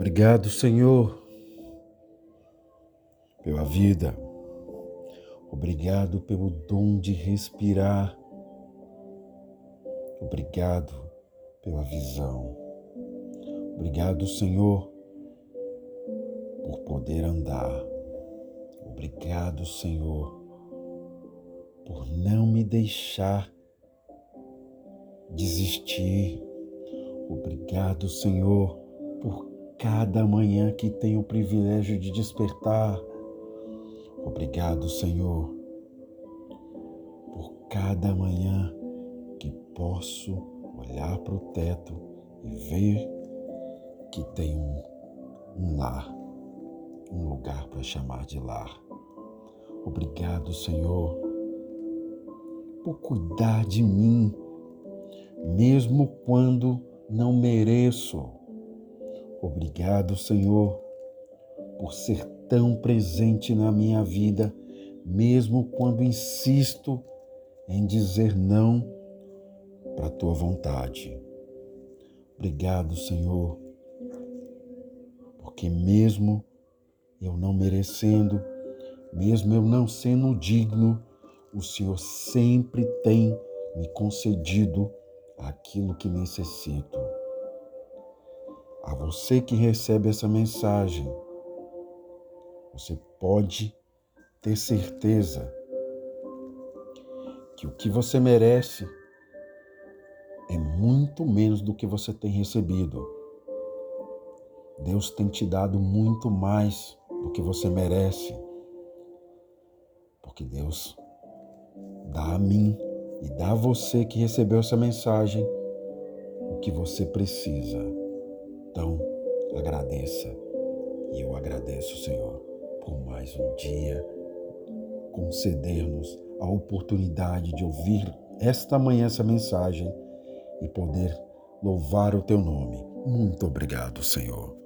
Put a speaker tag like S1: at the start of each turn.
S1: Obrigado, Senhor, pela vida. Obrigado pelo dom de respirar. Obrigado pela visão. Obrigado, Senhor, por poder andar. Obrigado, Senhor, por não me deixar desistir. Obrigado, Senhor, por cada manhã que tenho o privilégio de despertar. Obrigado, Senhor, por cada manhã que posso olhar para o teto e ver que tem um, um lar, um lugar para chamar de lar. Obrigado, Senhor, por cuidar de mim, mesmo quando não mereço. Obrigado, Senhor, por ser tão presente na minha vida, mesmo quando insisto em dizer não para a tua vontade. Obrigado, Senhor, porque mesmo eu não merecendo, mesmo eu não sendo digno, o Senhor sempre tem me concedido aquilo que necessito. A você que recebe essa mensagem, você pode ter certeza que o que você merece é muito menos do que você tem recebido. Deus tem te dado muito mais do que você merece. Porque Deus dá a mim e dá a você que recebeu essa mensagem o que você precisa. Agradeça. E eu agradeço, Senhor, por mais um dia conceder-nos a oportunidade de ouvir esta manhã essa mensagem e poder louvar o teu nome. Muito obrigado, Senhor.